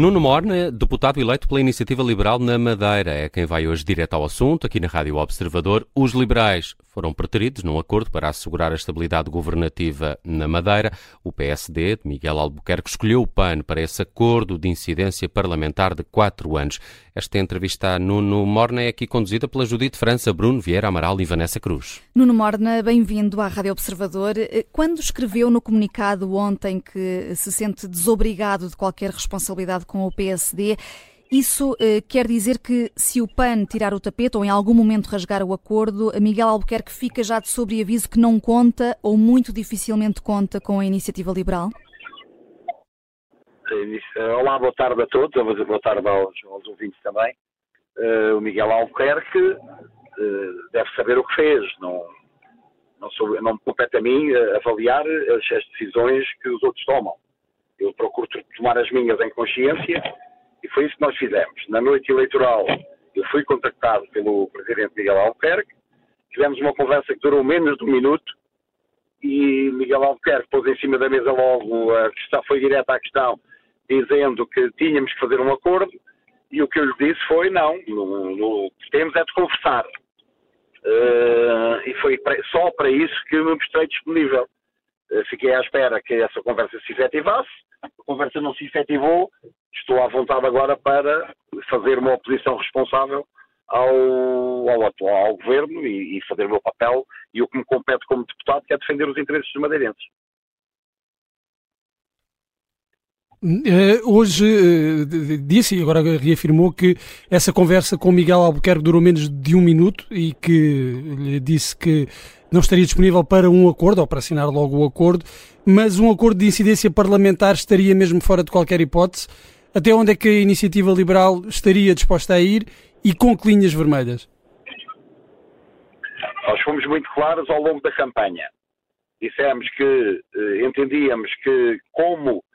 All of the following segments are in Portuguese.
Nuno Morna, deputado eleito pela Iniciativa Liberal na Madeira, é quem vai hoje direto ao assunto, aqui na Rádio Observador. Os liberais foram preteridos num acordo para assegurar a estabilidade governativa na Madeira. O PSD, de Miguel Albuquerque, escolheu o PAN para esse acordo de incidência parlamentar de quatro anos. Esta entrevista a Nuno Morna é aqui conduzida pela Judite França, Bruno Vieira Amaral e Vanessa Cruz. Nuno Morna, bem-vindo à Rádio Observador. Quando escreveu no comunicado ontem que se sente desobrigado de qualquer responsabilidade com o PSD. Isso eh, quer dizer que se o PAN tirar o tapete ou em algum momento rasgar o acordo, Miguel Albuquerque fica já de sobreaviso que não conta ou muito dificilmente conta com a iniciativa liberal? Olá, boa tarde a todos, boa tarde aos, aos ouvintes também. Uh, o Miguel Albuquerque uh, deve saber o que fez, não, não, sou, não me compete a mim avaliar as, as decisões que os outros tomam. Eu procuro tomar as minhas em consciência e foi isso que nós fizemos. Na noite eleitoral, eu fui contactado pelo presidente Miguel Albuquerque, tivemos uma conversa que durou menos de um minuto e Miguel Albuquerque pôs em cima da mesa logo a questão, foi direto à questão, dizendo que tínhamos que fazer um acordo e o que eu lhe disse foi não, no, no, temos é de conversar. Uh, e foi só para isso que me mostrei disponível. Uh, fiquei à espera que essa conversa se efetivasse a conversa não se efetivou, estou à vontade agora para fazer uma oposição responsável ao, ao atual ao governo e, e, fazer o meu papel e o que me compete como deputado, que é defender os interesses dos madeirenses. Uh, hoje uh, disse e agora reafirmou que essa conversa com Miguel Albuquerque durou menos de um minuto e que lhe disse que não estaria disponível para um acordo ou para assinar logo o acordo, mas um acordo de incidência parlamentar estaria mesmo fora de qualquer hipótese. Até onde é que a iniciativa liberal estaria disposta a ir e com que linhas vermelhas? Nós fomos muito claros ao longo da campanha. Dissemos que eh, entendíamos que, como, eh,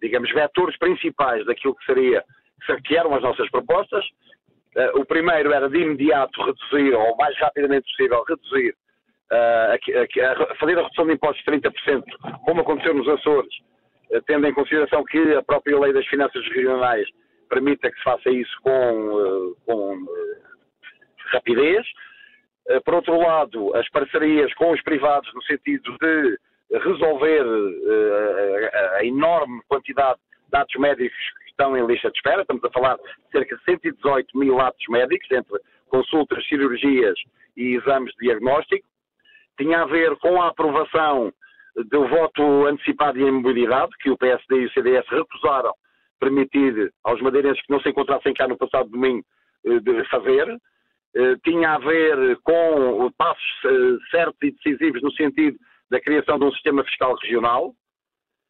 digamos, vetores principais daquilo que seria, que eram as nossas propostas, Uh, o primeiro era de imediato reduzir, ou o mais rapidamente possível, reduzir, uh, a, fazer a redução de impostos de 30%, como aconteceu nos Açores, tendo em consideração que a própria lei das finanças regionais permita que se faça isso com, com rapidez. por outro lado, as parcerias com os privados, no sentido de resolver a enorme quantidade de dados médicos estão em lista de espera. Estamos a falar de cerca de 118 mil atos médicos, entre consultas, cirurgias e exames de diagnóstico. Tinha a ver com a aprovação do voto antecipado em mobilidade, que o PSD e o CDS recusaram permitir aos madeirenses que não se encontrassem cá no passado domingo eh, de fazer. Eh, tinha a ver com passos certos e decisivos no sentido da criação de um sistema fiscal regional,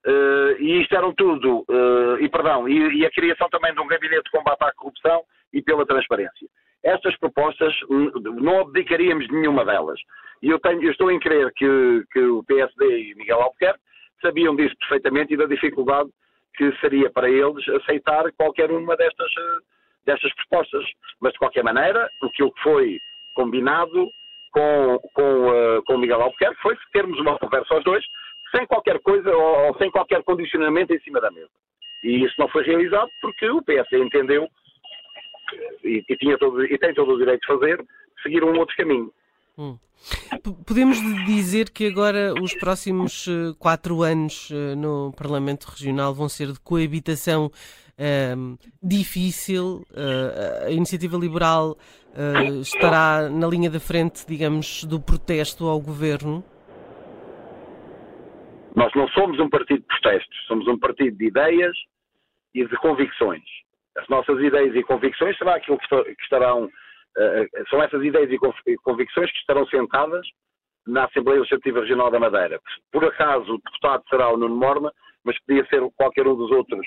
Uh, e isto eram tudo, uh, e perdão, e, e, a criação também de um gabinete de combate à corrupção e pela transparência. Estas propostas não abdicaríamos de nenhuma delas. E eu, tenho, eu estou em crer que, que o PSD e Miguel Albuquerque sabiam disso perfeitamente e da dificuldade que seria para eles aceitar qualquer uma destas, eh, destas propostas. Mas, de qualquer maneira, o que foi combinado com, com, uh, com Miguel Albuquerque foi termos uma conversa aos dois sem qualquer coisa ou, ou sem qualquer condicionamento em cima da mesa. E isso não foi realizado porque o PS entendeu e, e, tinha todo, e tem todo o direito de fazer, seguir um outro caminho. Hum. Podemos dizer que agora os próximos uh, quatro anos uh, no Parlamento Regional vão ser de coabitação uh, difícil. Eh, a iniciativa liberal estará na linha da frente, digamos, do protesto ao governo. Nós não somos um partido de protestos, somos um partido de ideias e de convicções. As nossas ideias e convicções será aquilo que estarão, são essas ideias e convicções que estarão sentadas na Assembleia Legislativa Regional da Madeira. Por acaso o deputado será o Nuno Morma, mas podia ser qualquer um dos outros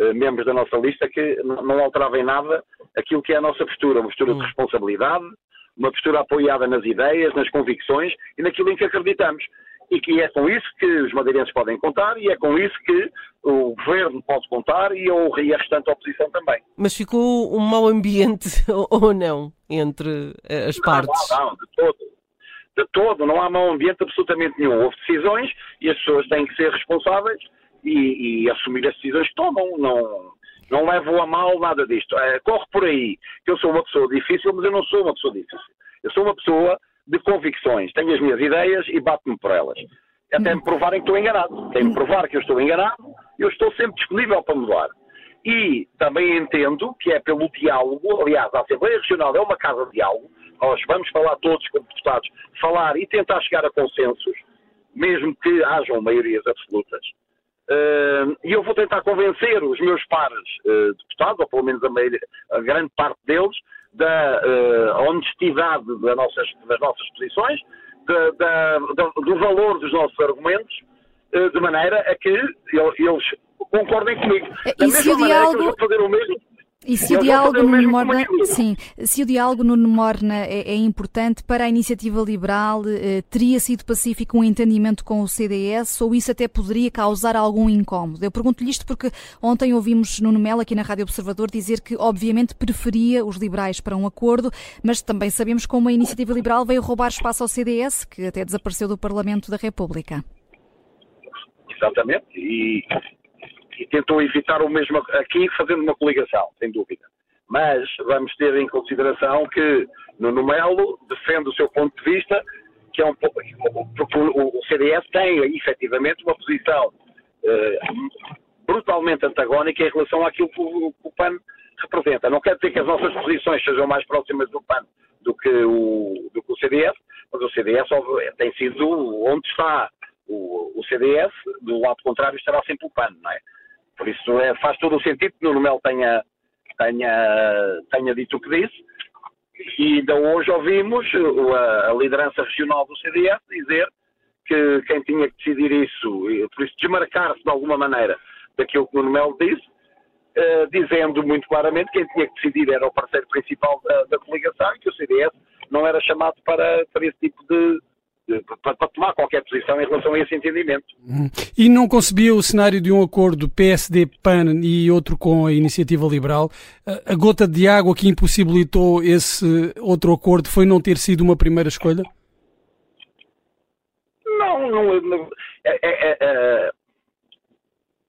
uh, membros da nossa lista que não alterava em nada aquilo que é a nossa postura, uma postura de hum. responsabilidade, uma postura apoiada nas ideias, nas convicções e naquilo em que acreditamos e que é com isso que os madeirenses podem contar e é com isso que o governo pode contar e, o, a restante oposição também. Mas ficou um mau ambiente ou não entre eh, as partes? Não, não, de todo. De todo, não há mau ambiente absolutamente nenhum. Houve decisões e as pessoas têm que ser responsáveis e, e assumir as decisões que tomam. Não, Não levo a mal nada disto. É, corre por aí que eu sou uma pessoa difícil, mas eu não sou uma pessoa difícil. Eu sou uma pessoa de convicções. Tenho as minhas ideias e bato-me por elas. Até me provarem que estou enganado. Tem me provar que eu estou enganado, eu estou sempre disponível para mudar. E também entendo que é pelo diálogo, aliás, a Assembleia Regional é uma casa de diálogo, nós vamos falar todos como deputados, falar e tentar chegar a consensos, mesmo que hajam maiorias absolutas. Uh, e eu vou tentar convencer os meus pares uh, deputados, ou pelo menos a, maioria, a grande parte deles, da uh, honestidade das nossas, das nossas posições, da, da, do valor dos nossos argumentos, de maneira a que eles concordem comigo. Da e se o diálogo... fazer o mesmo e se o diálogo no Morna, sim, se o diálogo Morna é, é importante para a iniciativa liberal, eh, teria sido pacífico um entendimento com o CDS ou isso até poderia causar algum incómodo? Eu pergunto-lhe isto porque ontem ouvimos Nuno Melo aqui na Rádio Observador dizer que obviamente preferia os liberais para um acordo, mas também sabemos como a iniciativa liberal veio roubar espaço ao CDS, que até desapareceu do Parlamento da República. Exatamente, e e tentou evitar o mesmo aqui fazendo uma coligação, sem dúvida. Mas vamos ter em consideração que Nuno Melo defende o seu ponto de vista, que é um pouco. Porque o CDS tem efetivamente uma posição eh, brutalmente antagónica em relação àquilo que o, que o PAN representa. Não quer dizer que as nossas posições sejam mais próximas do PAN do que o, do que o CDS, mas o CDS tem sido onde está o, o CDS, do lado contrário estará sempre o PAN, não é? Por isso é, faz todo o sentido que Nuno Melo tenha, tenha, tenha dito o que disse. E ainda hoje ouvimos a, a liderança regional do CDS dizer que quem tinha que decidir isso, por isso desmarcar-se de alguma maneira daquilo que Nuno Melo disse, uh, dizendo muito claramente que quem tinha que decidir era o parceiro principal da, da coligação e que o CDS não era chamado para, para esse tipo de, para, tomar qualquer posição em relação a esse entendimento. Uhum. E não concebia o cenário de um acordo PSD-PAN e outro com a Iniciativa Liberal? A gota de água que impossibilitou esse outro acordo foi não ter sido uma primeira escolha? Não, não, não é, é, é, é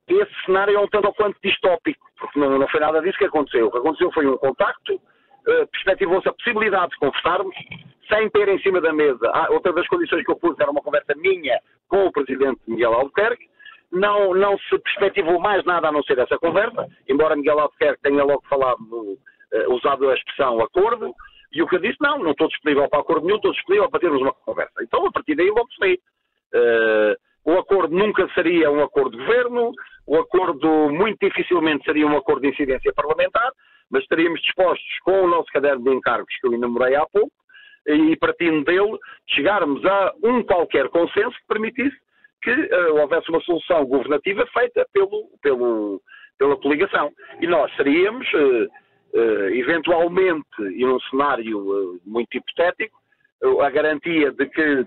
esse cenário é um tanto ou quanto distópico, porque não, não foi nada disso que aconteceu. O que aconteceu foi um contacto, perspectivou-se a possibilidade de conversarmos, sem ter em cima da mesa. Ah, outra das condições que eu pus era uma conversa minha com o presidente Miguel Albuquerque. Não, não se perspectivou mais nada a não ser essa conversa, embora Miguel Albuquerque tenha logo falado, uh, usado a expressão acordo, e o que eu disse, não, não estou disponível para acordo nenhum, estou disponível para termos uma conversa. Então, a partir daí, logo se uh, O acordo nunca seria um acordo de governo, o acordo muito dificilmente seria um acordo de incidência parlamentar, mas estaríamos dispostos, com o nosso caderno de encargos que eu enumerei há pouco, e partindo dele, chegarmos a um qualquer consenso que permitisse que uh, houvesse uma solução governativa feita pelo, pelo, pela coligação. E nós seríamos, uh, uh, eventualmente, e num cenário muito hipotético, a garantia de que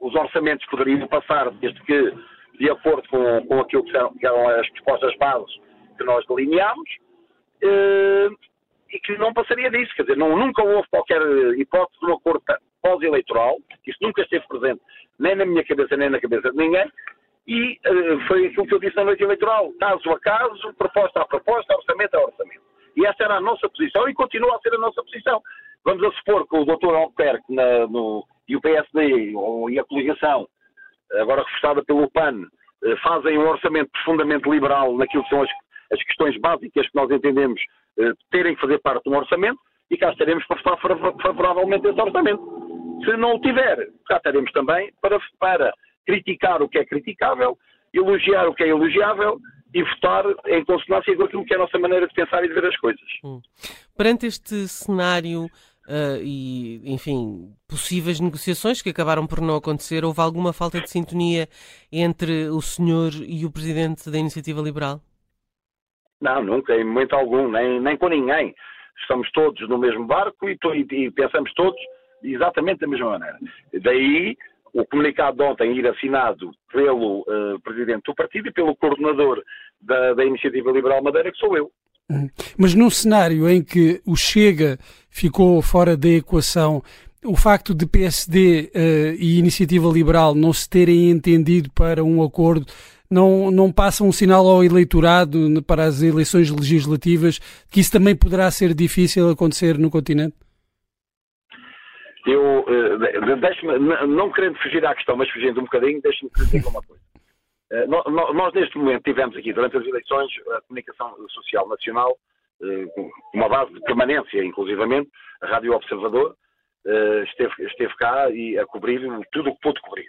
os orçamentos poderiam passar, desde que, de acordo com, com aquilo que eram as propostas bases que nós delineámos, e que não passaria disso. Quer dizer, não, nunca houve qualquer hipótese de um acordo pós-eleitoral, isso nunca esteve presente nem na minha cabeça nem na cabeça de ninguém, e uh, foi aquilo que eu disse na noite eleitoral, caso a caso, proposta a proposta, orçamento a orçamento. E essa era a nossa posição e continua a ser a nossa posição. Vamos a supor que o Dr. Albuquerque no, e o PSD ou, e a coligação, agora reforçada pelo PAN, uh, fazem um orçamento profundamente liberal naquilo que são as, as questões básicas que nós entendemos eh, terem que fazer parte de um orçamento e cá estaremos para votar favoravelmente esse orçamento. Se não o tiver, cá estaremos também para, para criticar o que é criticável, elogiar o que é elogiável e votar em consonância com aquilo que é a nossa maneira de pensar e de ver as coisas. Hum. Perante este cenário uh, e, enfim, possíveis negociações que acabaram por não acontecer, houve alguma falta de sintonia entre o senhor e o presidente da Iniciativa Liberal? Não, nunca, em momento algum, nem, nem com ninguém. Estamos todos no mesmo barco e, e pensamos todos exatamente da mesma maneira. Daí o comunicado de ontem ir assinado pelo uh, presidente do partido e pelo coordenador da, da Iniciativa Liberal Madeira, que sou eu. Hum. Mas num cenário em que o Chega ficou fora da equação, o facto de PSD uh, eh, e Iniciativa Liberal não se terem entendido para um acordo não, não passa um sinal ao eleitorado para as eleições legislativas que isso também poderá ser difícil acontecer no continente? Eu, deixe-me, não querendo fugir à questão, mas fugindo um bocadinho, deixe-me dizer uma coisa. Uh, nós, neste momento, tivemos aqui, durante as eleições, a comunicação social nacional, com uma base de permanência, inclusivamente, a Rádio Observador, esteve, esteve cá e a cobrir tudo o que pôde cobrir.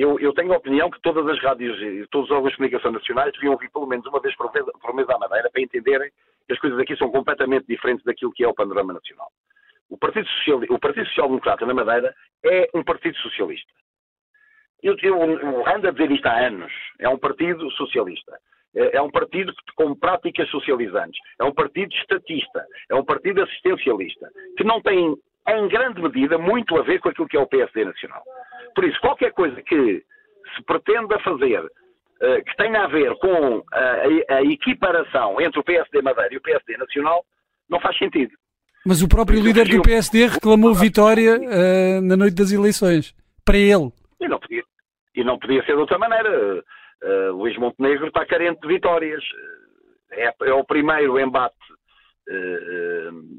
Eu, eu, tenho a opinião que todas as rádios e todos os órgãos de comunicação nacionais deviam vir pelo menos uma vez por mês, por mês à Madeira para entenderem que as coisas aqui são completamente diferentes daquilo que é o panorama nacional. O Partido, Social, o partido Social Democrata na Madeira é um partido socialista. Eu, eu, eu ando a dizer isto há anos. É um partido socialista. É, é um partido com práticas socializantes. É um partido estatista. É um partido assistencialista. Que não tem, em grande medida, muito a ver com aquilo que é o PSD nacional. Por isso, qualquer coisa que se pretenda fazer uh, que tenha a ver com a, a equiparação entre o PSD Madeira e o PSD Nacional, não faz sentido. Mas o próprio líder do PSD reclamou vitória uh, na noite das eleições. Para ele. E não podia, e não podia ser de outra maneira. Uh, Luís Montenegro está carente de vitórias. É, é o primeiro embate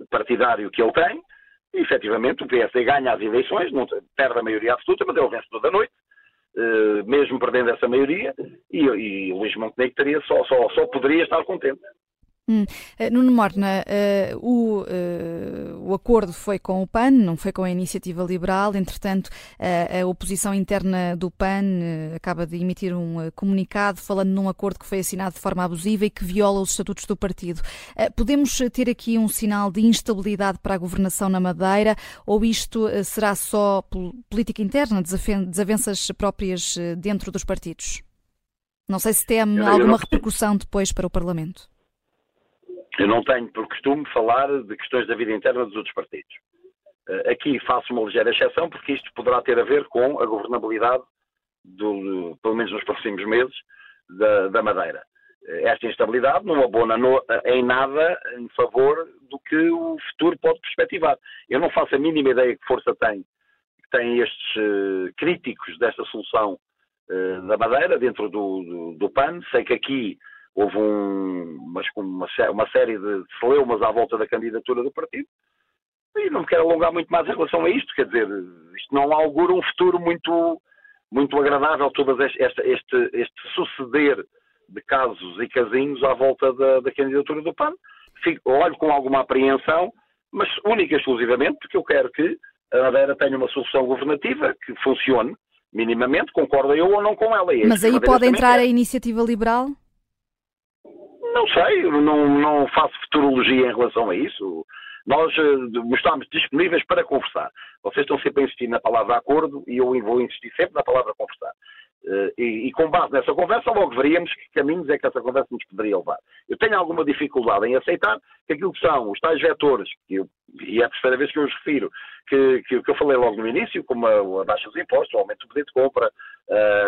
partidário que ele tem. E, efetivamente, o PSD ganha as eleições, não perde a maioria absoluta, mas é o vencedor da noite. mesmo perdendo essa maioria, e, e Luís Montenegro teria só, só, só poderia estar contente. Hum. Uh, Nuno Morna, uh, o, uh, o acordo foi com o PAN, não foi com a Iniciativa Liberal. Entretanto, a oposição interna do PAN acaba de emitir um comunicado falando num acordo que foi assinado de forma abusiva e que viola os estatutos do partido. podemos ter aqui um sinal de instabilidade para a governação na Madeira ou isto será só política interna, desavenças próprias dentro dos partidos? Não sei se tem alguma repercussão depois para o Parlamento. Eu não tenho por costume falar de questões da vida interna dos outros partidos. Eh, aqui faço uma ligeira exceção, porque isto poderá ter a ver com a governabilidade, do, pelo menos nos próximos meses, da, da Madeira. Eh, esta instabilidade não abona no, em nada em favor do que o futuro pode perspectivar. Eu não faço a mínima ideia que força tem, tem estes críticos desta solução da Madeira dentro do, do, do PAN. Sei que aqui houve um, uma, uma, série de celeumas à volta da candidatura do partido. E não me quero alongar muito mais em relação a isto, quer dizer, isto não augura um futuro muito, muito agradável, todo este, este, este suceder de casos e casinhos à volta da, da candidatura do PAN. Fico, olho com alguma apreensão, mas única e exclusivamente porque eu quero que a Madeira tenha uma solução governativa que funcione minimamente, concorda eu ou não com ela. É mas aí pode entrar a iniciativa liberal? Não sei, não, não faço futurologia em relação a isso. Nós uh, estamos disponíveis para conversar. Vocês estão sempre a insistir na palavra acordo e eu vou insistir sempre na palavra conversar. Uh, e, com base nessa conversa, logo veríamos que caminhos é que essa conversa nos poderia levar. Eu tenho alguma dificuldade em aceitar que aquilo que são os tais vetores, eu, e é a terceira vez que eu os refiro, que, que, que eu falei logo no início, como a, a baixa dos impostos, o aumento do poder de compra,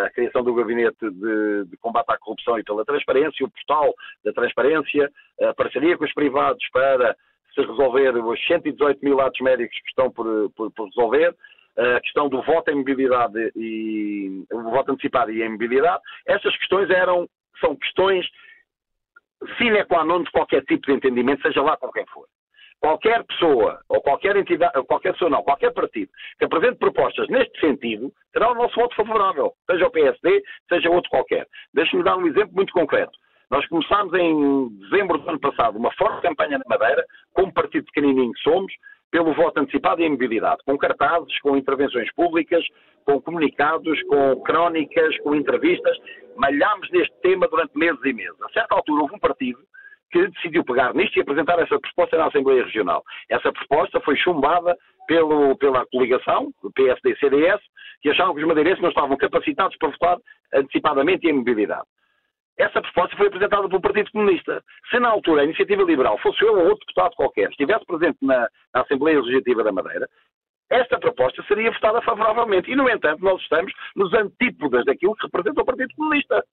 a criação do gabinete de, de, combate à corrupção e pela transparência, o portal da transparência, a parceria com os privados para se resolver os 118 mil atos médicos que estão por, por, por resolver, a questão do voto em mobilidade e o voto antecipado e em mobilidade, essas questões eram, são questões sine qua non de qualquer tipo de entendimento, seja lá com quem for. Qualquer pessoa, ou qualquer entidade, ou qualquer pessoa não, qualquer partido que apresente propostas neste sentido, terá o nosso voto favorável, seja o PSD, seja outro qualquer. Deixe-me dar um exemplo muito concreto. Nós começámos em dezembro do ano passado uma forte campanha na Madeira, como partido pequenininho que somos, pelo voto antecipado e em mobilidade, com cartazes, com intervenções públicas, com comunicados, com crónicas, com entrevistas. Malhámos neste tema durante meses e meses. A certa altura houve um partido que decidiu pegar nisto e apresentar essa proposta na Assembleia Regional. Essa proposta foi chumbada pelo, pela coligação, PSD-CDS, que achavam que os madeirenses não estavam capacitados para votar antecipadamente e em mobilidade. Essa proposta foi apresentada pelo Partido Comunista. Se na altura a Iniciativa Liberal fosse eu ou outro deputado qualquer estivesse presente na, na Assembleia Legislativa da Madeira, esta proposta seria votada favoravelmente. E, no entanto, nós estamos nos antípodas daquilo que representa o Partido Comunista.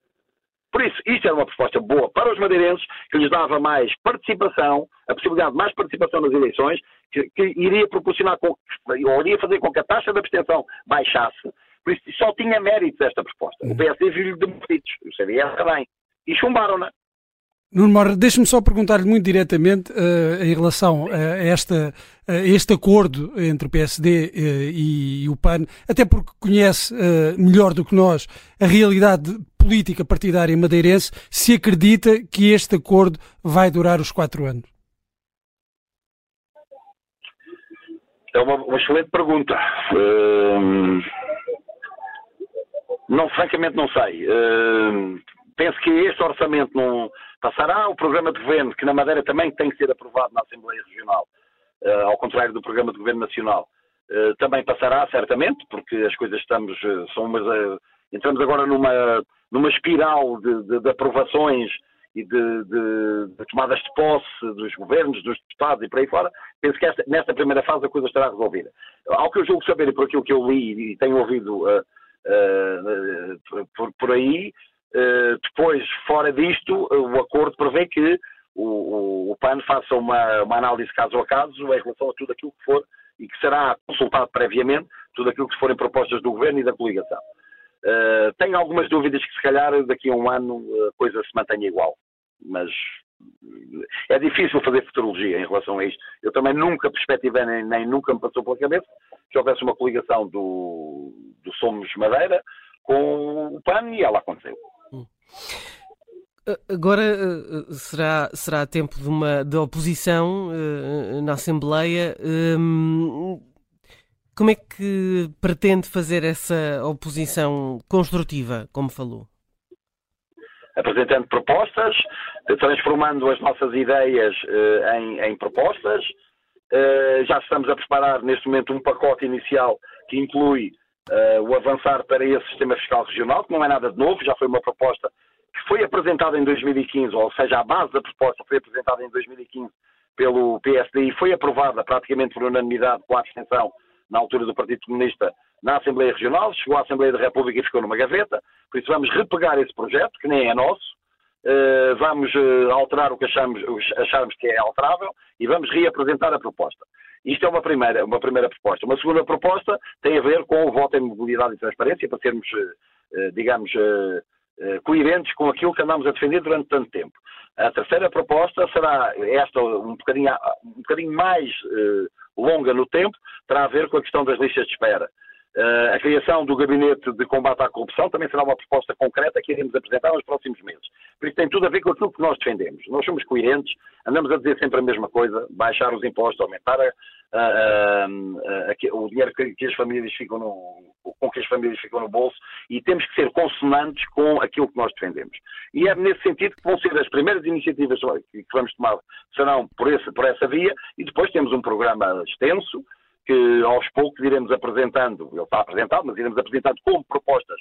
Por isso, isto era uma proposta boa para os madeirenses, que lhes dava mais participação, a possibilidade de mais participação nas eleições, que, que iria proporcionar, com, ou iria fazer com que a taxa de abstenção baixasse, Por isso só tinha méritos esta proposta. O PSD viu-lhe de méritos, o CDS também. E chumbaram-na. Nuno Mora, deixe-me só perguntar-lhe muito diretamente uh, em relação a, esta, a este acordo entre o PSD uh, e, e, o PAN, até porque conhece uh, melhor do que nós a realidade política partidária madeirense, se acredita que este acordo vai durar os quatro anos? É uma, uma excelente pergunta. Hum, não, francamente não sei. Hum, penso que este orçamento não passará. O programa de governo, que na Madeira também tem que ser aprovado na Assembleia Regional, uh, ao contrário do programa de governo nacional, uh, também passará, certamente, porque as coisas estamos, uh, são umas, entramos agora numa, numa espiral de, de, de aprovações e de, de, tomadas de posse dos governos, dos Estados e por aí fora. Penso que esta, nesta primeira fase a coisa estará resolvida. Ao que eu julgo saber e por aquilo que eu li e tenho ouvido por, por aí, eh, depois, fora disto, o acordo prevê que o, o, o PAN faça uma, uma, análise caso a caso em relação a tudo aquilo que for e que será consultado previamente, tudo aquilo que forem propostas do Governo e da coligação. Uh, tenho algumas dúvidas que, se calhar, daqui a um ano a coisa se mantenha igual. Mas é difícil fazer futurologia em relação a isto. Eu também nunca perspectivei, nem, nem nunca me passou pela cabeça que houvesse uma coligação do, do Somos Madeira com o PAN e ela aconteceu. Agora será, será tempo de uma de oposição uh, na Assembleia. Um, como é que pretende fazer essa oposição construtiva, como falou? Apresentando propostas, transformando as nossas ideias uh, em, em, propostas. Uh, já estamos a preparar neste momento um pacote inicial que inclui o avançar para esse sistema fiscal regional, que não é nada de novo, já foi uma proposta que foi apresentada em 2015, ou seja, a base da proposta foi apresentada em 2015 pelo PSD e foi aprovada praticamente por unanimidade com a abstenção na altura do Partido Comunista na Assembleia Regional, chegou à Assembleia da República e ficou numa gaveta, por isso vamos repegar esse projeto, que nem é nosso, uh, vamos uh, alterar o que achamos, acharmos que é alterável e vamos reapresentar a proposta. Isto é uma primeira, uma primeira proposta. Uma segunda proposta tem a ver com o voto em mobilidade e transparência, para sermos, eh, digamos, coerentes com aquilo que andamos a defender durante tanto tempo. A terceira proposta será esta um bocadinho, um bocadinho mais longa no tempo, terá a ver com a questão das listas de espera. Uh, a criação do Gabinete de Combate à Corrupção também será uma proposta concreta que iremos apresentar nos próximos meses. Por isso tem tudo a ver com aquilo que nós defendemos. Nós somos coerentes, andamos a dizer sempre a mesma coisa, baixar os impostos, aumentar a, a, a, o dinheiro que, que, as famílias ficam no, com que as famílias ficam no bolso e temos que ser consonantes com aquilo que nós defendemos. E é nesse sentido que vão ser as primeiras iniciativas que vamos tomar serão por, esse, por essa via e depois temos um programa extenso que aos poucos iremos apresentando, ele está apresentado, mas iremos apresentando como propostas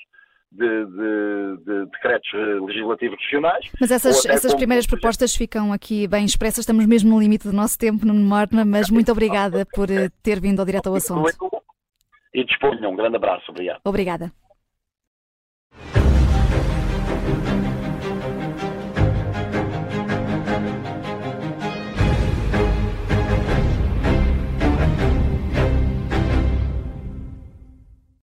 de, de, de, decretos legislativos regionais. Mas essas, essas primeiras propostas ficam aqui bem expressas, estamos mesmo no limite do nosso tempo, no Morna, mas muito obrigada por eh, ter vindo ao direto ao assunto. E disponha, um grande abraço, obrigado. Obrigada.